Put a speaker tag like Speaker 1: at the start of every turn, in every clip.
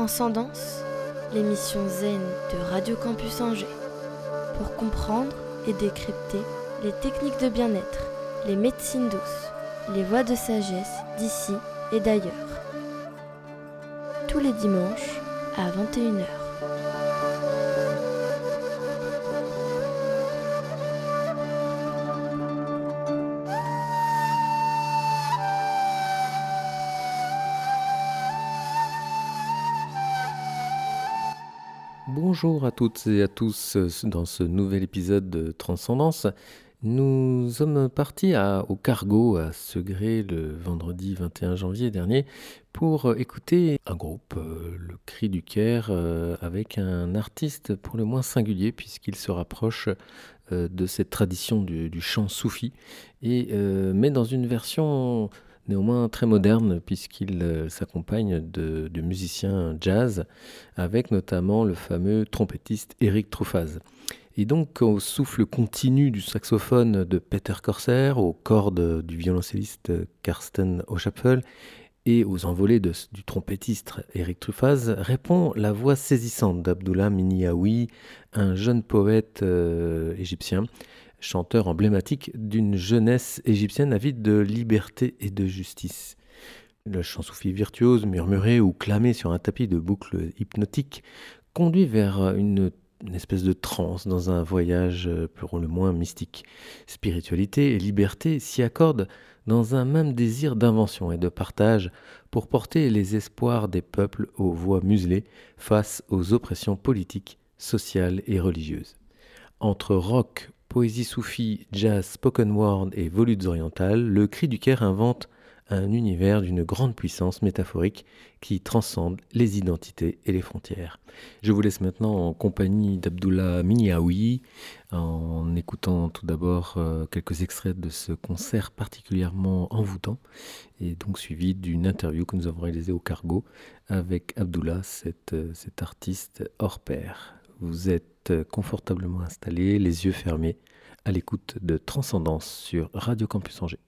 Speaker 1: Transcendance, l'émission zen de Radio Campus Angers. Pour comprendre et décrypter les techniques de bien-être, les médecines douces, les voies de sagesse d'ici et d'ailleurs. Tous les dimanches à 21h.
Speaker 2: Bonjour à toutes et à tous dans ce nouvel épisode de Transcendance. Nous sommes partis au Cargo à Segré le vendredi 21 janvier dernier pour écouter un groupe, euh, le Cri du Caire, euh, avec un artiste pour le moins singulier puisqu'il se rapproche euh, de cette tradition du, chant soufi, et, mais dans une version néanmoins très moderne puisqu'il euh, s'accompagne de, musiciens jazz avec notamment le fameux trompettiste Eric Truffaz. Et donc au souffle continu du saxophone de Peter Corsair, aux cordes du violoncelliste Karsten O'Chapfel et aux envolées du trompettiste Eric Truffaz répond la voix saisissante d'Abdullah Miniaoui, un jeune poète euh, égyptien chanteur emblématique d'une jeunesse égyptienne avide de liberté et de justice. Le chant soufi virtuose, murmuré ou clamé sur un tapis de boucles hypnotiques, conduit vers une, espèce de transe dans un voyage pour le moins mystique. Spiritualité et liberté s'y accordent dans un même désir d'invention et de partage pour porter les espoirs des peuples aux voix muselées face aux oppressions politiques, sociales et religieuses. Entre rock, Poésie soufie, jazz, spoken word et volutes orientales, le cri du Caire invente un univers d'une grande puissance métaphorique qui transcende les identités et les frontières. Je vous laisse maintenant en compagnie d'Abdullah Miniaoui, en écoutant tout d'abord euh, quelques extraits de ce concert particulièrement envoûtant, et donc suivi d'une interview que nous avons réalisée au Cargo avec Abdullah, euh, cet artiste hors pair. Vous êtes confortablement installé, les yeux fermés, à l'écoute de Transcendance sur Radio Campus Angers.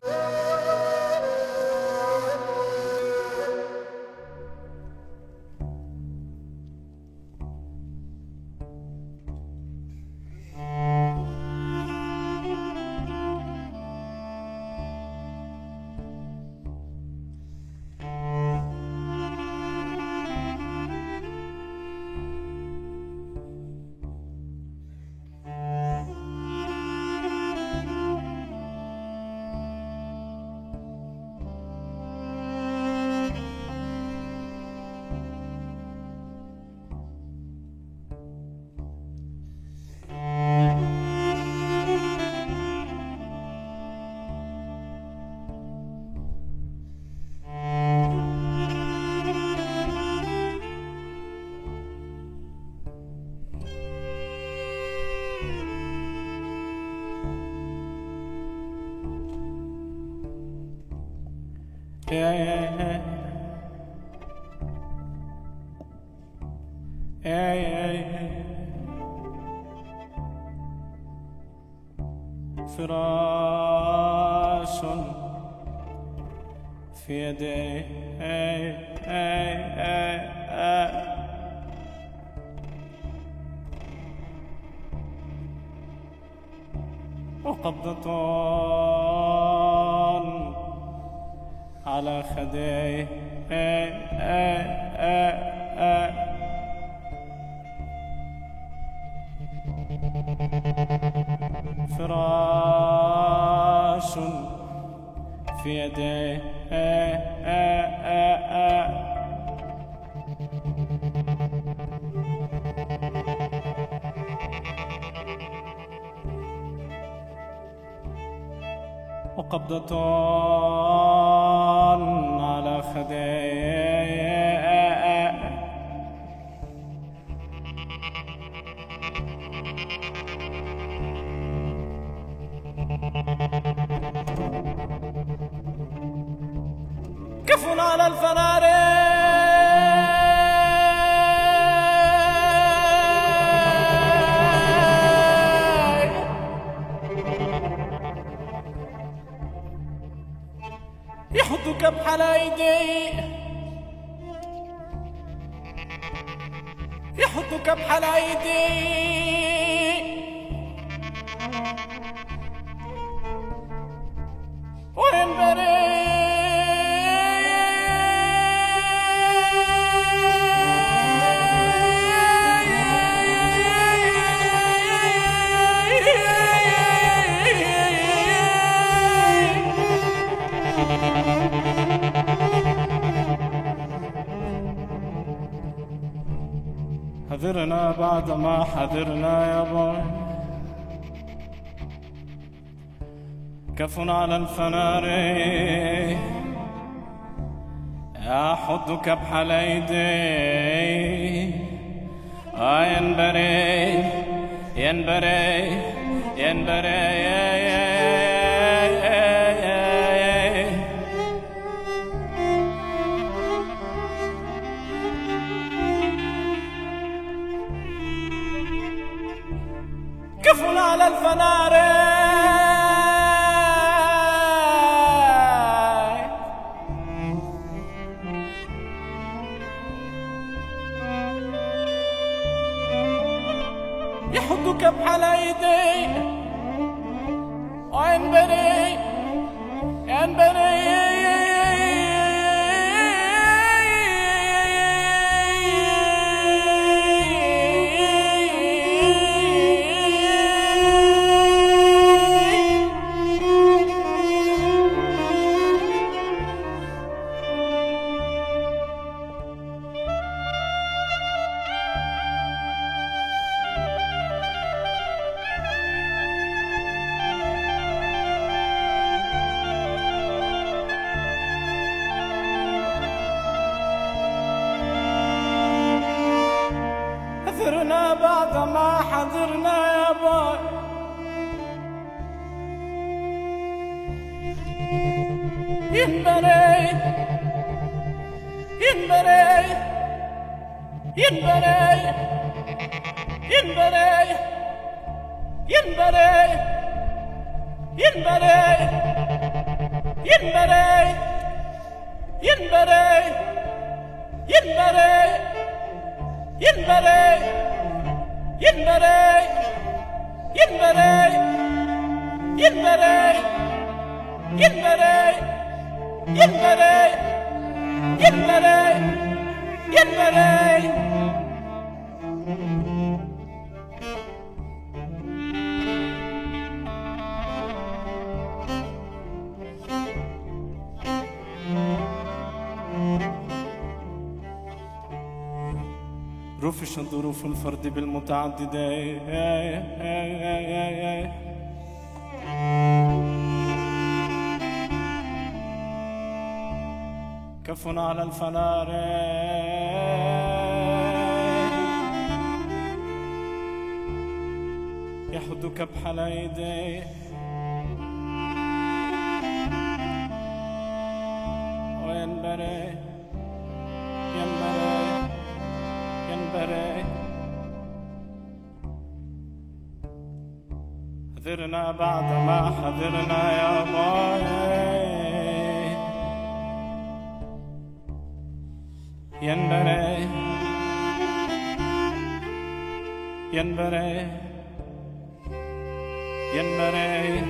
Speaker 2: في يدي. أي أي أي وقبضة على خدي. فراش في يديه وقبضتان فراري يحطك بحلايدي
Speaker 3: يحطك بحلايدي حذرنا بعد ما حذرنا يا بوي كف على الفنار. يا كبح بحليدي آه ينبري ينبري ينبري, يا يا يحطوا بحال أيدي. وين بني؟ وين بني؟ Yenmere Yenmere Yenmere Yenmere Yenmere Yenmere Yenmere رفش ظروف الفرد بالمتعددة كف على الفنار. يحدك بحال حذرنا بعد ما حذرنا يا باي ينبري ينبري ينبري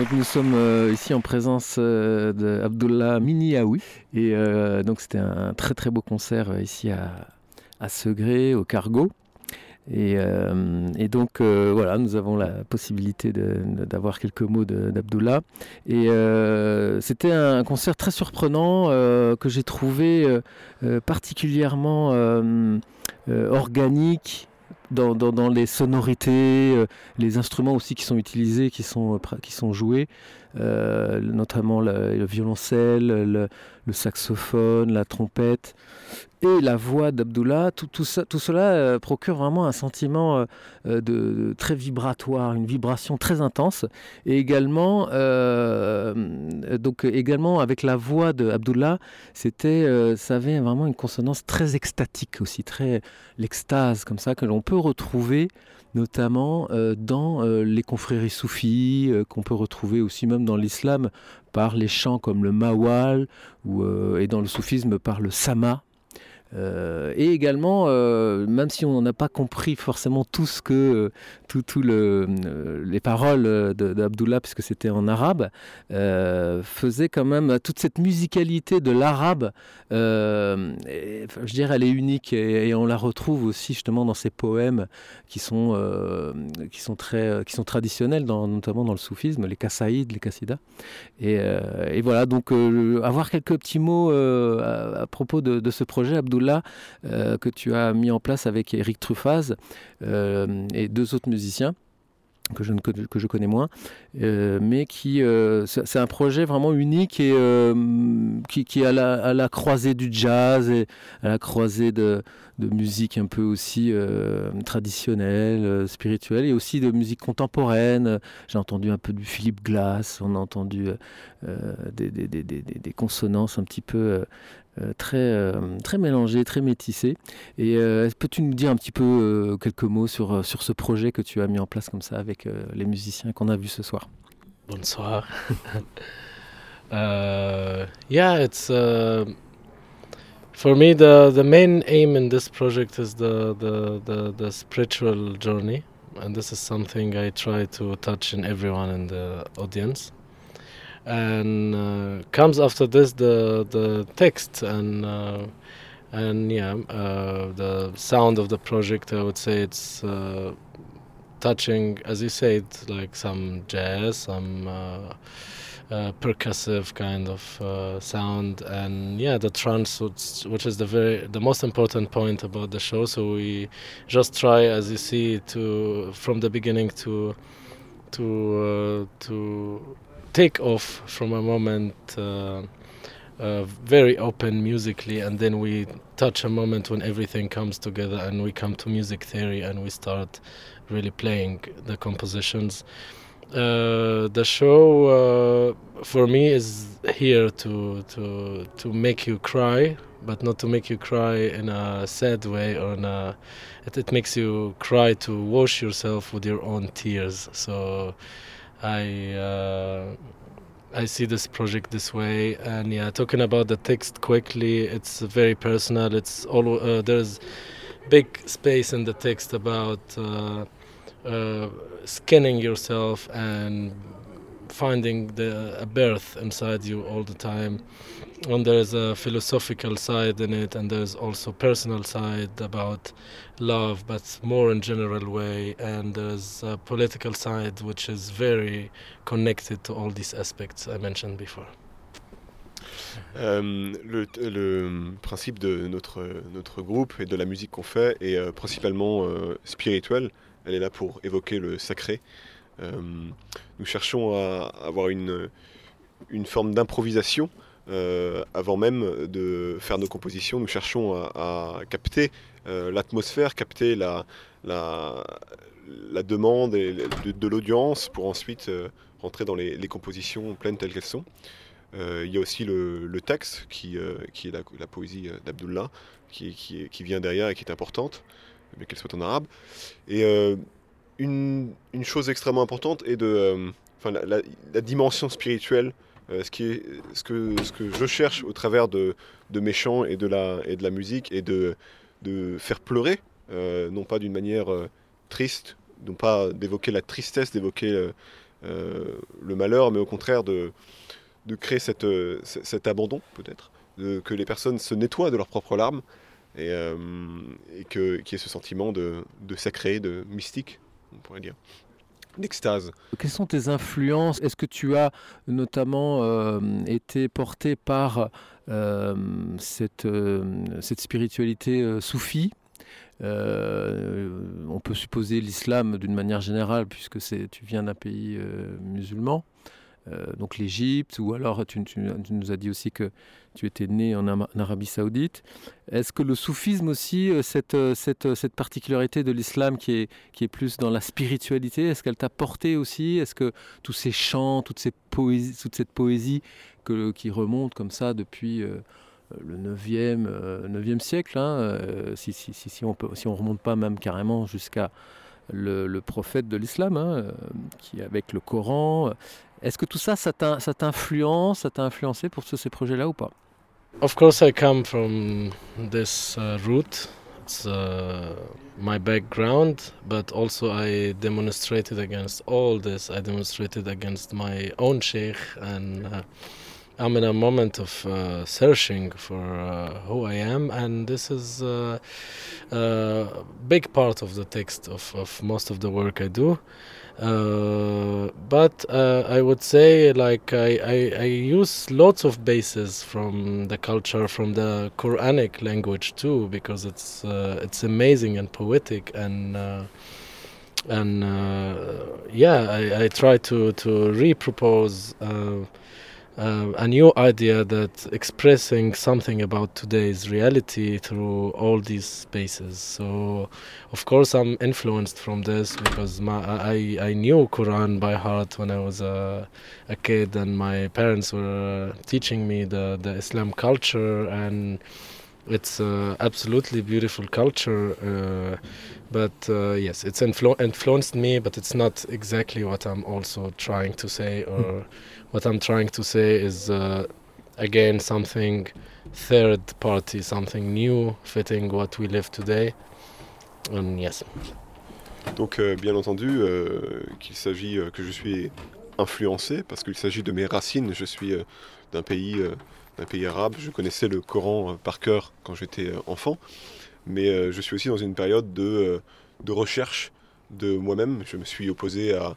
Speaker 2: Donc nous sommes euh, ici en présence euh, d'Abdullah Miniaoui et euh, donc c'était un très très beau concert ici à, à Segré au Cargo Et, et donc voilà, nous avons la possibilité d'avoir quelques mots d'Abdullah. Et c'était un concert très surprenant que j'ai trouvé particulièrement organique dans, dans, les sonorités, euh, les instruments aussi qui sont utilisés, qui sont, euh, qui sont joués, euh, notamment le, violoncelle, le, saxophone, la trompette et la voix d'Abdullah, tout, tout, tout cela procure vraiment un sentiment de, très vibratoire, une vibration très intense. Et également, donc également avec la voix d'Abdullah, c'était, ça avait vraiment une consonance très extatique aussi, très l'extase comme ça que l'on peut retrouver notamment euh, dans euh, les confréries soufis, euh, qu'on peut retrouver aussi même dans l'islam par les chants comme le mawal, et dans le soufisme par le sama, euh, et également, euh, même si on n'a pas compris forcément tout ce que, tout, tout le, euh, les paroles d'Abdullah, puisque c'était en arabe, faisait quand même toute cette musicalité de l'arabe. je dirais, elle est unique et, on la retrouve aussi justement dans ces poèmes qui sont, qui sont très, qui sont traditionnels, notamment dans le soufisme, les kassaïd, les kassidas. Et, et, voilà, donc avoir quelques petits mots à, propos de, de ce projet, Abdullah euh, que tu as mis en place avec Eric Truffaz euh, et deux autres musiciens que je, ne, que je connais moins, euh, mais qui c'est un projet vraiment unique et qui, est la, à la, croisée du jazz et à la croisée de, de musique un peu aussi traditionnelle, spirituelle et aussi de musique contemporaine. J'ai entendu un peu du Philippe Glass, on a entendu des, des, des, des, consonances un petit peu euh, très, euh, très mélangé, très métissé. Et euh, peux-tu nous dire un petit peu quelques mots sur, sur ce projet que tu as mis en place comme ça avec les musiciens qu'on a vus ce soir?
Speaker 4: Bonsoir. uh, yeah, it's for me the the main aim in this project is the, the the the spiritual journey, and this is something I try to touch in everyone in the audience. and uh, comes after this the the text and uh, and yeah uh, the sound of the project I would say it's uh, touching as you said like some jazz some uh, uh, percussive kind of sound. And yeah the trance which, which is the very the most important point about the show. So we just try as you see to from the beginning to to to take off from a moment uh, uh, very open musically. And then we touch a moment when everything comes together and we come to music theory and we start really playing the compositions uh, the show uh, for me is here to to to make you cry but not to make you cry in a sad way or in a it, it makes you cry to wash yourself with your own tears so I uh, I see this project this way, and yeah, talking about the text quickly, it's very personal. It's all uh, there's big space in the text about uh, uh, scanning yourself and finding the a birth inside you all the time and there's a philosophical side in it and there's also personal side about love but more in general way and there's a political side which is very connected to all these aspects I mentioned before.
Speaker 5: Euh, le, le, principe de notre, notre groupe et de la musique qu'on fait est euh, principalement euh, spirituel. Elle est là pour évoquer le sacré. Euh, nous cherchons à avoir une, une forme d'improvisation euh, avant même de faire nos compositions, nous cherchons à, capter euh, l'atmosphère, capter la, la, la, demande et de, l'audience pour ensuite rentrer dans les, compositions pleines telles qu'elles sont. il y a aussi le, texte qui, qui est la, poésie d'Abdullah, qui, qui, vient derrière et qui est importante, mais qu'elle soit en arabe. Et une, une, chose extrêmement importante est de, enfin, la, dimension spirituelle euh, ce, que, je cherche au travers de, mes chants et de la, musique et de, faire pleurer, euh, non pas d'une manière euh, triste, non pas d'évoquer la tristesse, d'évoquer le malheur, mais au contraire de, créer cet abandon peut-être, que les personnes se nettoient de leurs propres larmes et, euh, et que, qui est ce sentiment de, sacré, de mystique, on pourrait dire, d'extase.
Speaker 2: Quelles sont tes influences? Est-ce que tu as notamment euh, été porté par euh, cette, cette spiritualité soufie? On peut supposer l'islam d'une manière générale, puisque tu viens d'un pays musulman, donc l'Égypte, ou alors tu, nous as dit aussi que tu étais né en, Arabie Saoudite. Est-ce que le soufisme aussi, euh, cette, euh, cette, euh, particularité de l'islam qui est, qui est plus dans la spiritualité, est-ce qu'elle t'a porté aussi? Est-ce que tous ces chants, toute, ces poésies, toute cette poésie que, qui remonte comme ça depuis euh, le 9e, euh, 9e siècle, hein, euh, si, si, si, on peut, si on remonte pas même carrément jusqu'à le, le prophète de l'islam, hein, euh, qui avec le Coran. Est-ce que tout ça, ça t'in- ça t'influence, ça t'a influencé pour tous ces projets-là ou pas?
Speaker 4: Of course, I come from this uh, route. It's uh, my background, but also I demonstrated against all this. I demonstrated against my own sheikh, and uh, I'm in a moment of uh, searching for uh, who I am, and this is uh, a big part of the text of, of most of the work I do. Uh, but uh, I would say like I, I, I use lots of bases from the culture from the Quranic language too because it's uh, it's amazing and poetic and uh, and uh, yeah I, I try to to repropose uh, uh, a new idea that expressing something about today's reality through all these spaces. So of course i'm influenced from this because my i i knew quran by heart when i was a, a kid and my parents were teaching me the the islam culture and it's uh, absolutely beautiful culture uh, but uh, yes it's influ- influenced me but it's not exactly what i'm also trying to say or what i'm trying to say is uh, again something third party something new fitting what we live today. And yes.
Speaker 5: Donc euh, bien entendu euh, qu'il s'agit euh, que je suis influencé parce qu'il s'agit de mes racines. Je suis d'un pays d'un pays arabe. Je connaissais le Coran euh, par cœur quand j'étais euh, enfant, mais euh, je suis aussi dans une période de, de recherche de moi-même. Je me suis opposé à,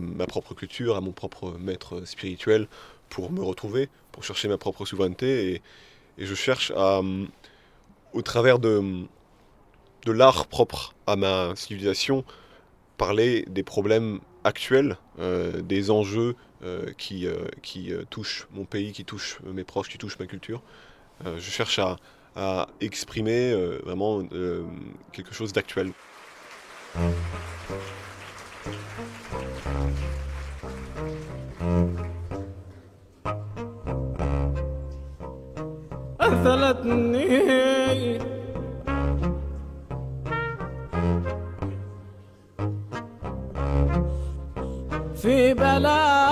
Speaker 5: ma propre culture, à mon propre maître spirituel pour me retrouver, pour chercher ma propre souveraineté et, je cherche à au travers de de l'art propre à ma civilisation, parler des problèmes actuels, des enjeux qui, euh, qui euh, touchent mon pays, qui touchent mes proches, qui touchent ma culture. Euh, je cherche à, à exprimer euh, vraiment euh, quelque chose d'actuel.
Speaker 3: أثلتني في بلايا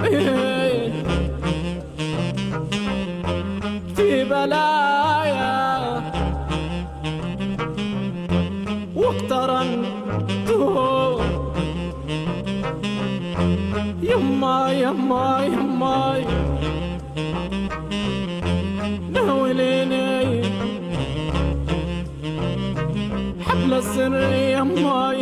Speaker 3: في بلايا. واقترنت يما يما يما. ناوليني حبل السر يما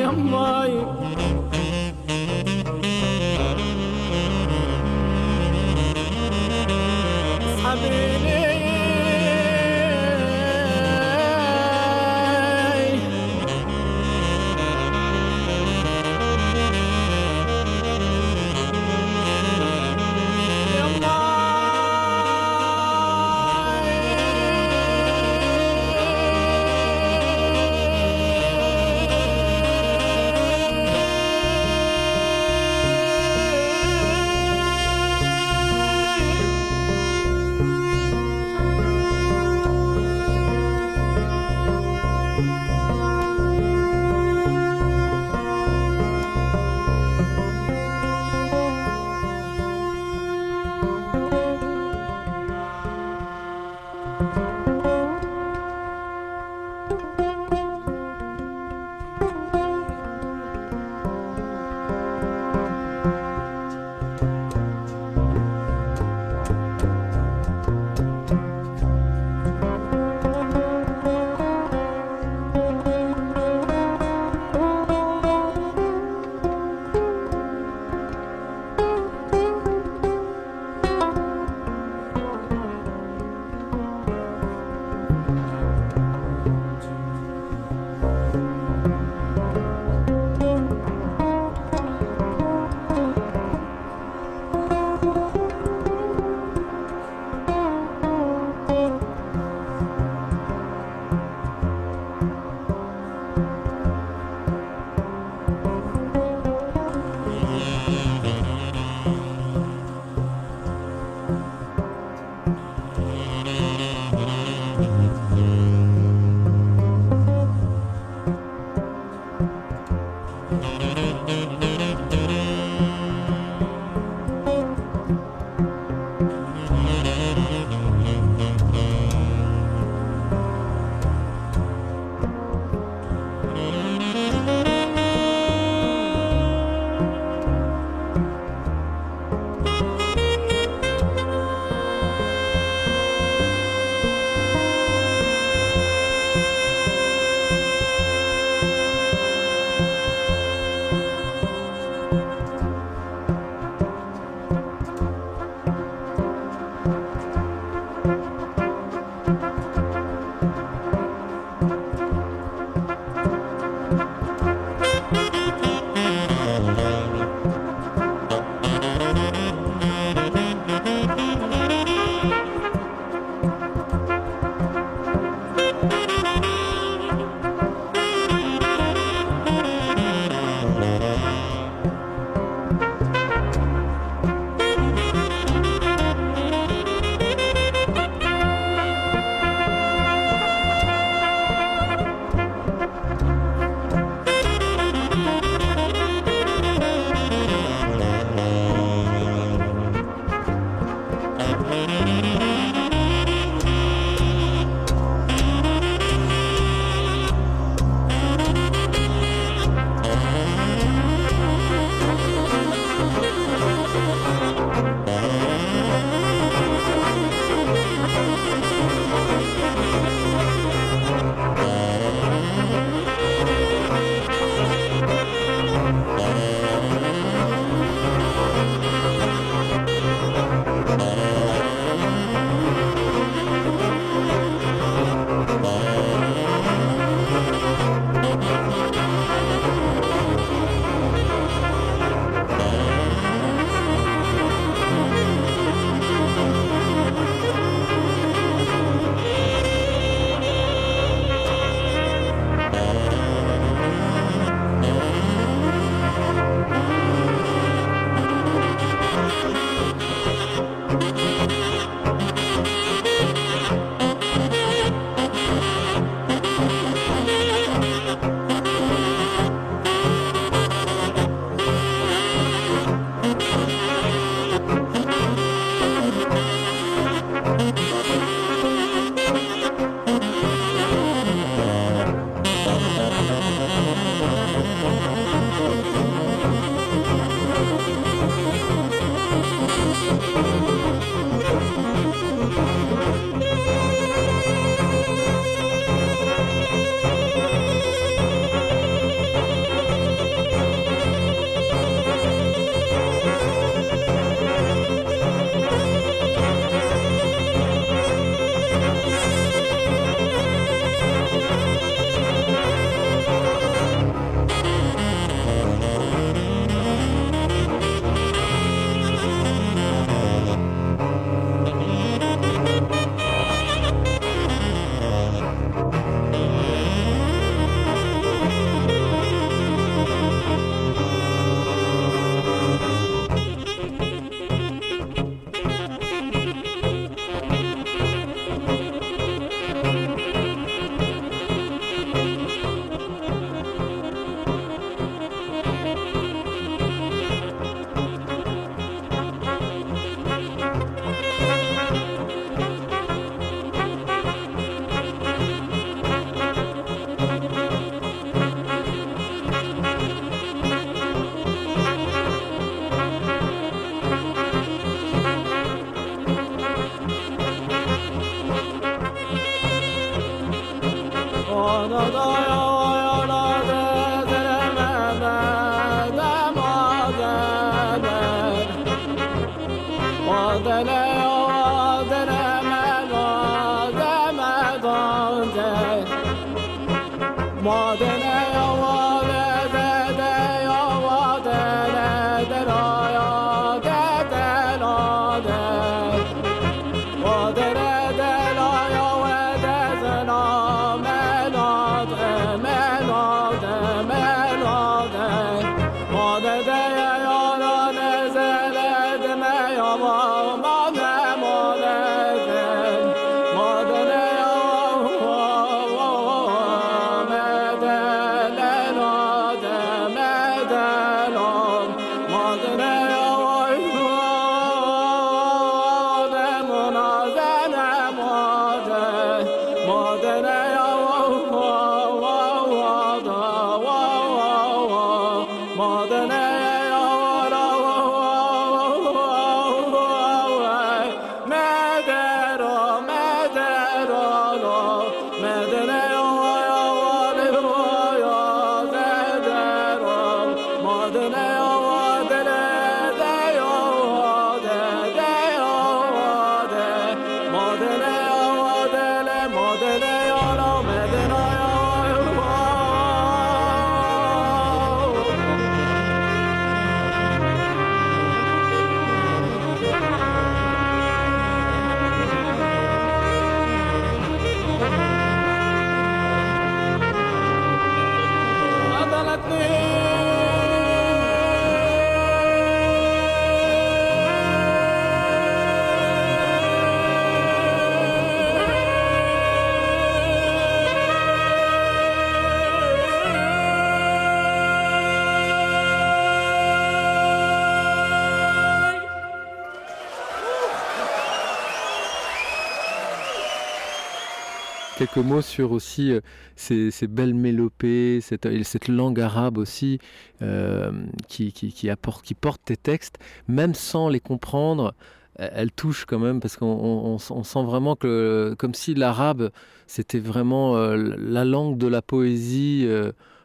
Speaker 3: Mots sur aussi euh, ces, belles mélopées, cette, langue arabe aussi euh, qui, apporte, qui porte tes textes, même sans les comprendre. Elle touche quand même parce qu'on sent vraiment que comme si l'arabe c'était vraiment euh, la langue de la poésie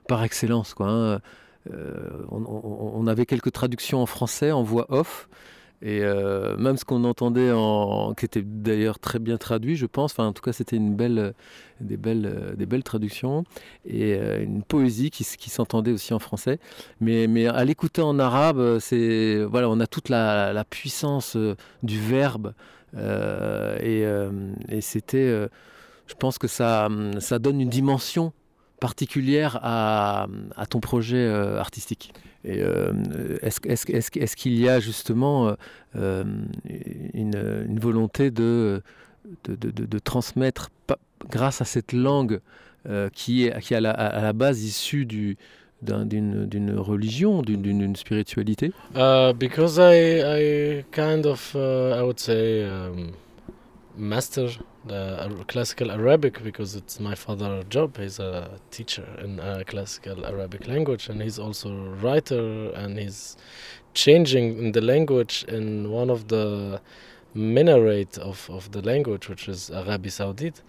Speaker 3: par excellence quoi. Hein. on, avait quelques traductions en français en voix off et euh, même ce qu'on entendait, en, qui était d'ailleurs très bien traduit, je pense, enfin en tout cas c'était une belle, des, belles, des belles traductions, et euh, une poésie qui, s'entendait aussi en français. Mais, à l'écouter en arabe, c'est, voilà, on a toute la, puissance euh, du verbe, et, et c'était, je pense que ça, ça donne une dimension particulière à, à ton projet artistique? Euh, est-ce qu'il y a justement euh, euh, une, volonté de, de, transmettre, grâce à cette langue qui est, qui à la, base issue du, d'une religion, d'une spiritualité?
Speaker 4: Uh, Because I, I kind of, uh, I would say, um, master the classical Arabic because it's my father's job. He's a teacher in classical Arabic language, and he's also a writer, and he's changing in the language in one of the minaret of, of the language, which is Arabi Saudite.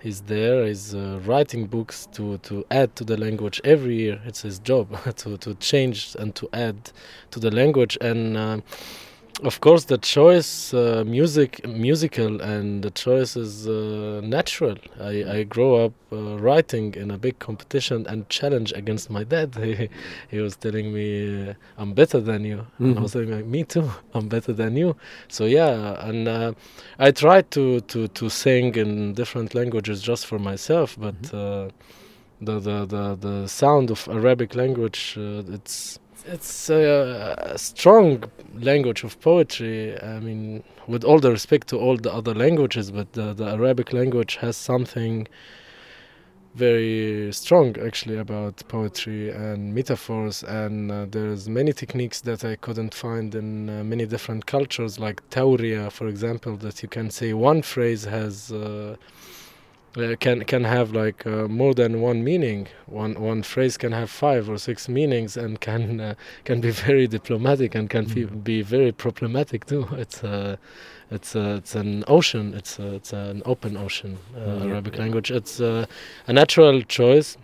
Speaker 4: He's there. He's uh, writing books to, to add to the language every year. It's his job to, to change and to add to the language and. Uh, of course the choice uh, music musical and the choice is uh, natural I, I grew up uh, writing in a big competition and challenge against my dad he, he was telling me uh, i'm better than you mm-hmm. and i mm-hmm. was saying me too i'm better than you so yeah and uh, i tried to, to, to sing in different languages just for myself but mm-hmm. Uh, the, the, the, the sound of arabic language it's it's a, a, strong language of poetry. I mean, with all the respect to all the other languages, but the, the Arabic language has something very strong actually about poetry and metaphors and uh, there's many techniques that i couldn't find in uh, many different cultures like tauria for example that you can say one phrase has uh, uh, can can have like uh, more than one meaning. One one phrase can have five or six meanings and can uh, can be very diplomatic and can be,
Speaker 2: Mhm.
Speaker 4: be very problematic too. It's uh, it's uh, it's an ocean. It's uh, it's an open ocean. Uh,
Speaker 2: Yeah,
Speaker 4: Arabic language. It's uh, a natural choice,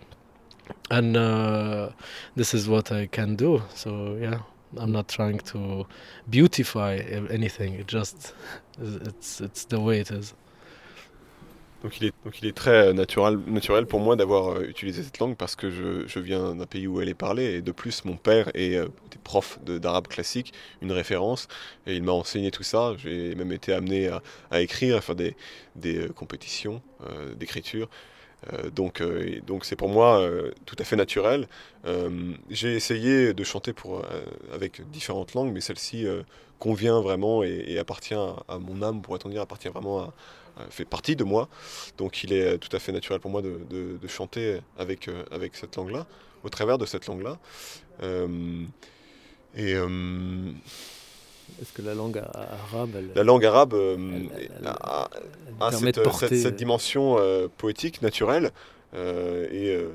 Speaker 4: and uh, this is what I can do. So yeah. I'm not trying to beautify a- anything. It just it's it's the way it is.
Speaker 5: Donc il est, donc il est très naturel, naturel pour moi d'avoir euh, utilisé cette langue parce que je, je viens d'un pays où elle est parlée et de plus mon père est euh, prof d'arabe classique, une référence et il m'a enseigné tout ça. J'ai même été amené à, écrire, à faire des, des euh, compétitions euh, d'écriture. Donc donc c'est pour moi tout à fait naturel. J'ai essayé de chanter pour, avec différentes langues, mais celle-ci convient vraiment et, appartient à, à mon âme, pourrait-on dire, appartient vraiment à- fait partie de moi. Donc il est euh, tout à fait naturel pour moi de, de- de chanter avec, euh, avec cette langue-là, au travers de cette langue-là. Euh, et euh,
Speaker 2: Est-ce que la langue a- arabe, elle,
Speaker 5: la langue arabe euh,
Speaker 2: Elle- elle-
Speaker 5: a, a cette,
Speaker 2: de porter
Speaker 5: cette- cette dimension euh, poétique, naturelle, euh, et, euh,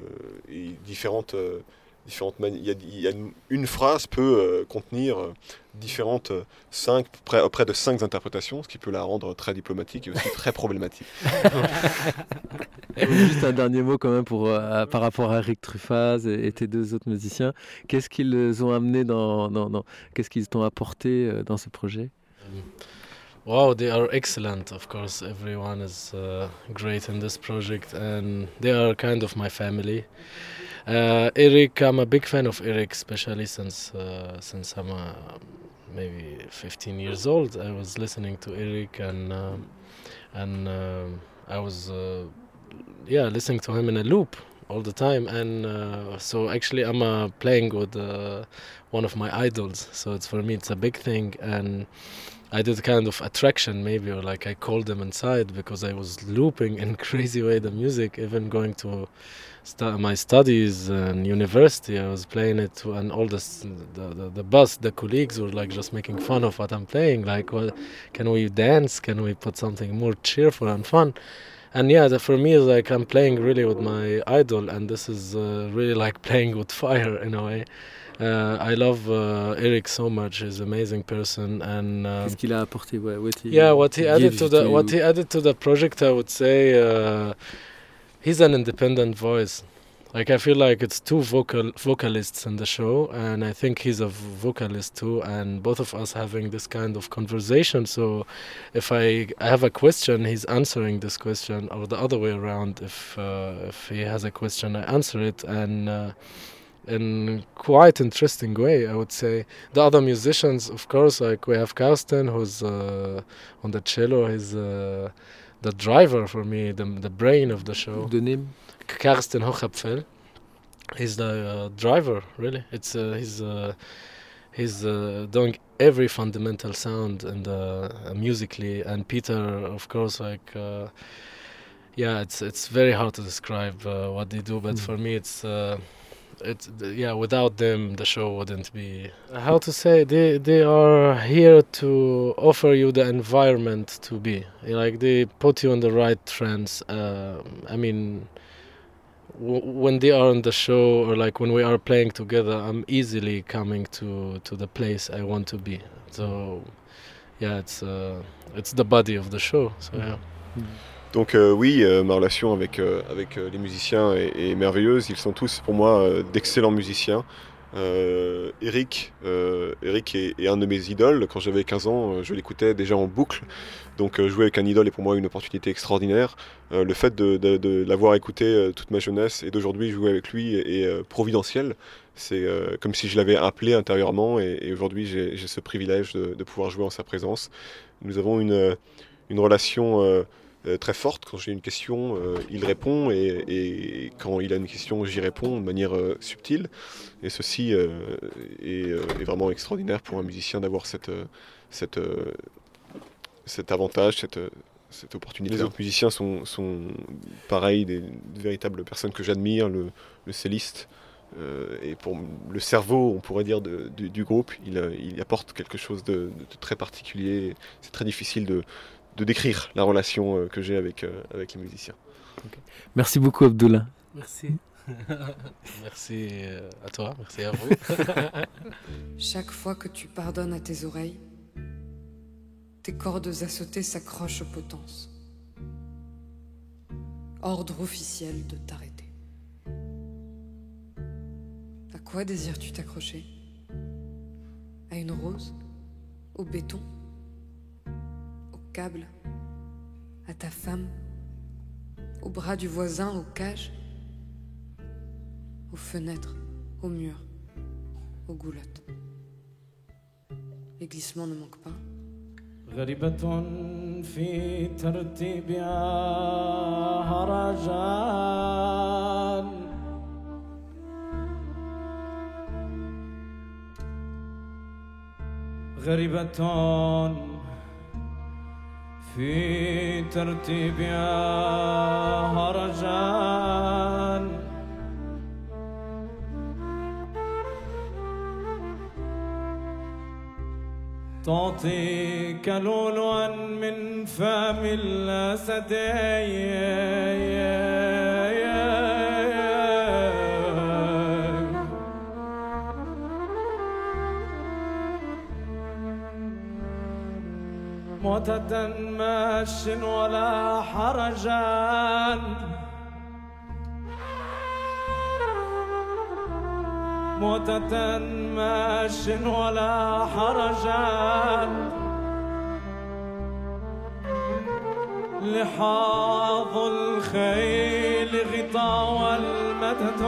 Speaker 5: et différentes, euh, différentes il y a, il y a une, une phrase peut euh, contenir euh, différentes euh, cinq, près, près de cinq interprétations, ce qui peut la rendre très diplomatique et aussi très problématique.
Speaker 2: Juste un dernier mot quand même pour, euh, par rapport à Eric Truffaz et, et tes deux autres musiciens. Qu'est-ce qu'ils ont amené dans, dans- dans- qu'est-ce qu'ils t'ont apporté euh, dans ce projet?
Speaker 4: Wow, they are excellent. Of course, everyone is uh, great in this project, and they are kind of my family. Uh, Eric, I'm a big fan of Eric, especially since uh, since I'm uh, maybe 15 years old. I was listening to Eric, and um, and um I was uh, yeah listening to him in a loop all the time. And uh, so actually, I'm uh, playing with uh, one of my idols. So it's for me, it's a big thing, and I did kind of attraction maybe, or like I called them inside because I was looping in crazy way the music, even going to my studies and university. I was playing it, to, and all this, the, the the bus, the colleagues were like just making fun of what I'm playing. Like, well, can we dance? Can we put something more cheerful and fun? And yeah, the, for me, it's like I'm playing really with my idol, and this is uh, really like playing with fire in a way. Uh, I love uh, Eric so much. He's an amazing person, and um,
Speaker 2: Qu'est-ce qu'il a apporté ouais, what he
Speaker 4: yeah, what he added to the what he added to the project, I would say, uh, he's an independent voice. Like I feel like it's two vocal vocalists in the show, and I think he's a vocalist too. And both of us having this kind of conversation. So, if I, I have a question, he's answering this question, or the other way around. If uh, if he has a question, I answer it, and uh, in quite interesting way, I would say. The other musicians, of course, like we have Karsten, who's uh, on the cello. He's uh, the driver for me, the the brain of the show.
Speaker 2: de name
Speaker 4: Karsten Hochapfel. He's the uh, driver, really. It's uh, he's uh, he's uh, doing every fundamental sound and uh, musically. And Peter, of course, like uh, yeah, it's it's very hard to describe uh, what they do. But
Speaker 2: Mm.
Speaker 4: for me, it's. Uh, it's yeah. Without them, the show wouldn't be. How to say? They they are here to offer you the environment to be. Like they put you on the right trends Uh, I mean, when they are on the show or like when we are playing together, I'm easily coming to to the place I want to be. So yeah, it's uh, it's the body of the show. So yeah.
Speaker 5: Donc euh, oui, euh, ma relation avec, euh, avec euh, les musiciens est, est merveilleuse. Ils sont tous pour moi euh, d'excellents musiciens. Euh, Eric, euh, Eric est, un de mes idoles. Quand j'avais 15 ans, euh, je l'écoutais déjà en boucle. Donc jouer avec un idole est pour moi une opportunité extraordinaire. Le fait de, l'avoir écouté toute ma jeunesse et d'aujourd'hui jouer avec lui est, providentiel. C'est comme si je l'avais appelé intérieurement et, aujourd'hui j'ai ce privilège de, pouvoir jouer en sa présence. Nous avons une relation euh, très forte. Quand j'ai une question, euh, il répond et, et quand il a une question, j'y réponds de manière euh, subtile. Et ceci est, est vraiment extraordinaire pour un musicien d'avoir cette, cette, cet avantage, cette, cette opportunité. Les autres musiciens sont, sont pareils, des, de véritables personnes que j'admire, le, le celliste. et pour le cerveau, on pourrait dire, de- du, du groupe, il, il apporte quelque chose de, de très particulier. C'est très difficile de, de décrire la relation euh, que j'ai avec, euh, avec les musiciens.
Speaker 2: Merci beaucoup, Abdullah.
Speaker 4: Merci. merci euh, à toi, merci à vous.
Speaker 6: Chaque fois que tu pardonnes à tes oreilles, tes cordes à sauter s'accrochent aux potences. Ordre officiel de t'arrêter. À quoi désires-tu t'accrocher? À une rose? Au béton? câble À ta femme Au bras du voisin Aux cages Aux fenêtres Aux murs Aux goulottes Les glissements ne manquent pas.
Speaker 3: غريبة في ترتيبها هرجان غريبة في ترتيبها هرجان. تعطيك لؤلؤا من فم الأسد معتدا ماش ولا حرجان موتة ماش ولا حرجان لحاظ الخيل غطاء والمدد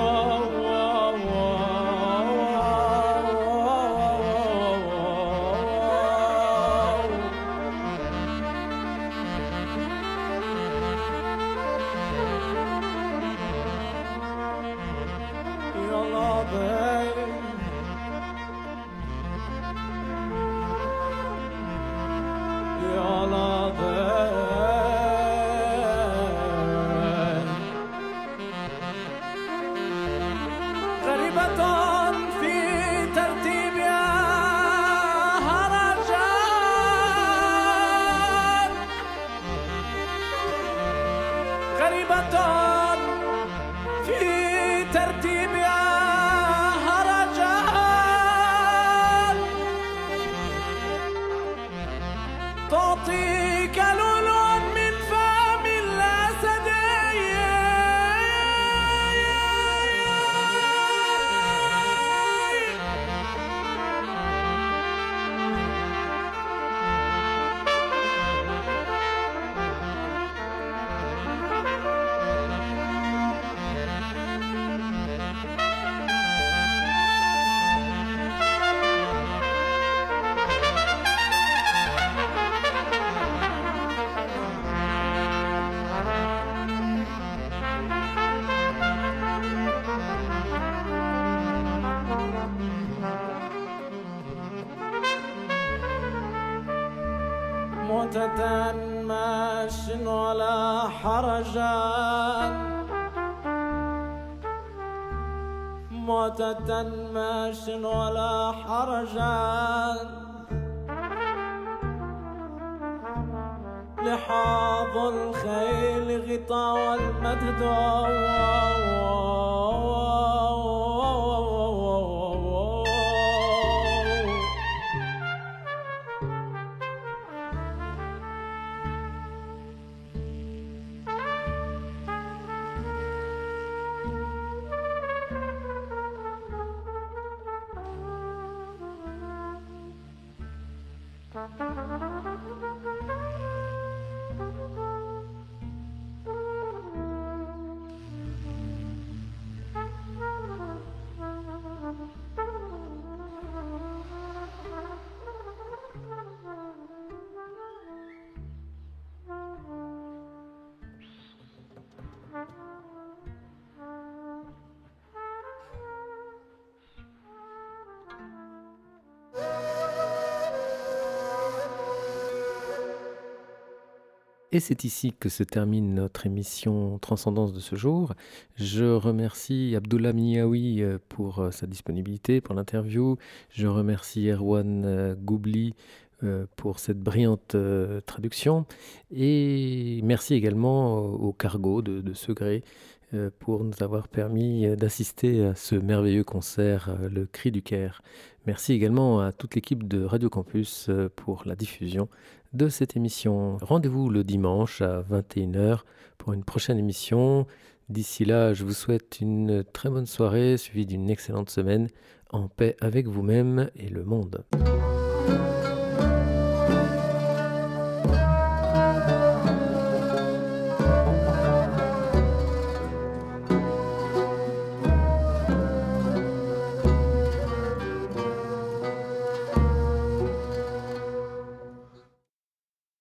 Speaker 3: موتة ماش ولا حرجان موتة ماش ولا حرجان لحاظ الخيل غطاء والمدد
Speaker 2: Et c'est ici que se termine notre émission Transcendance de ce jour. Je remercie Abdullah Miaoui euh, pour euh, sa disponibilité, pour l'interview. Je remercie Erwan euh, Goubli pour cette brillante traduction. Et merci également au, Cargo de, de pour nous avoir permis d'assister à ce merveilleux concert, Le Cri du Caire. Merci également à toute l'équipe de Radio Campus pour la diffusion de cette émission. Rendez-vous le dimanche à 21h pour une prochaine émission. D'ici là, je vous souhaite une très bonne soirée suivie d'une excellente semaine en paix avec vous-même et le monde.